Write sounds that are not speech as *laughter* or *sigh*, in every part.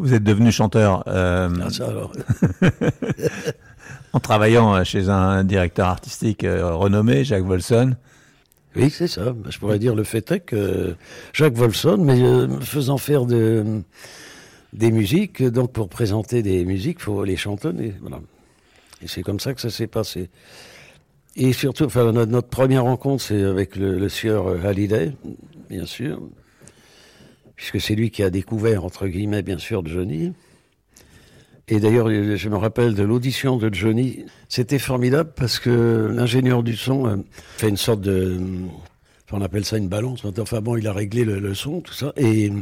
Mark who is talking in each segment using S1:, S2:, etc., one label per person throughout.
S1: Vous êtes devenu chanteur euh,
S2: Ah, ça, alors. *laughs*
S1: en travaillant chez un directeur artistique euh, renommé, Jacques Volson.
S2: Oui, c'est ça. Je pourrais dire le fait est que Jacques Volson, mais euh, faisant faire de, des musiques, donc pour présenter des musiques, il faut les chantonner. Voilà. Et c'est comme ça que ça s'est passé. Et surtout, enfin, notre, première rencontre, c'est avec le, le sieur euh, Hallyday, bien sûr, puisque c'est lui qui a découvert, entre guillemets, bien sûr, Johnny. Et d'ailleurs, je me rappelle de l'audition de Johnny. C'était formidable parce que l'ingénieur du son euh, fait une sorte de. enfin, on appelle ça une balance. Enfin bon, il a réglé le, son, tout ça. Et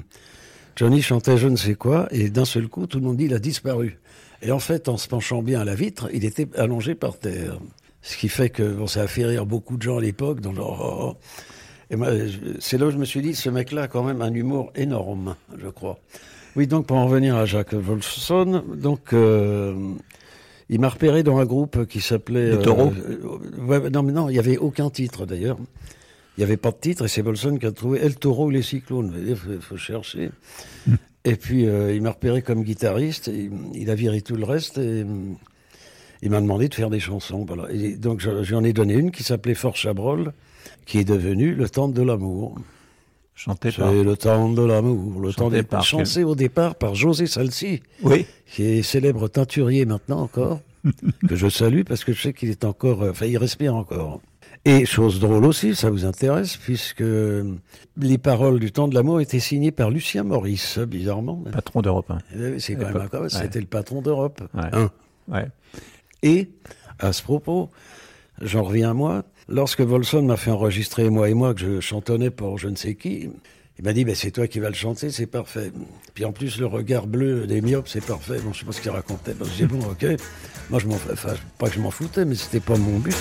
S2: Johnny chantait je ne sais quoi. Et d'un seul coup, tout le monde dit il a disparu. Et en fait, en se penchant bien à la vitre, il était allongé par terre. Ce qui fait que bon, ça a fait rire beaucoup de gens à l'époque. dans genre, oh, oh. Et c'est là où je me suis dit, ce mec-là a quand même un humour énorme, je crois. Oui, donc pour en revenir à Jacques Wolfson, donc euh, il m'a repéré dans un groupe qui s'appelait.
S1: Les Taureaux
S2: euh, ouais, Non, mais non, il n'y avait aucun titre d'ailleurs. Il n'y avait pas de titre et c'est Wolfson qui a trouvé El Taureau ou les Cyclones. Il faut, faut chercher. Et puis euh, il m'a repéré comme guitariste. et il a viré tout le reste et il m'a demandé de faire des chansons. Voilà. Et donc je- j'en ai donné une qui s'appelait Fort Chabrol, qui est devenue Le Temple de l'amour.
S1: Chanté par.
S2: C'est le temps de l'amour, le temps des
S1: par
S2: chanté au départ par José Salsi,
S1: Oui.
S2: qui est célèbre teinturier maintenant encore, *laughs* que je salue parce que je sais qu'il est encore, euh, enfin il respire encore. Et chose drôle aussi, ça vous intéresse, puisque les paroles du temps de l'amour étaient signées par Lucien Maurice, bizarrement.
S1: Patron d'Europe 1.
S2: Eh, C'est quand même incroyable,
S1: Ouais.
S2: c'était le patron d'Europe.
S1: Ouais. Ouais.
S2: Et, à ce propos, j'en reviens à moi, lorsque Volson m'a fait enregistrer, moi et moi, que je chantonnais pour je ne sais qui, il m'a dit, ben, c'est toi qui vas le chanter, c'est parfait. Puis en plus, le regard bleu des myopes, c'est parfait. Bon, je sais pas ce qu'il racontait. Bon, j'ai bon, ok. Moi, je m'en, enfin, pas que je m'en foutais, mais c'était pas mon but.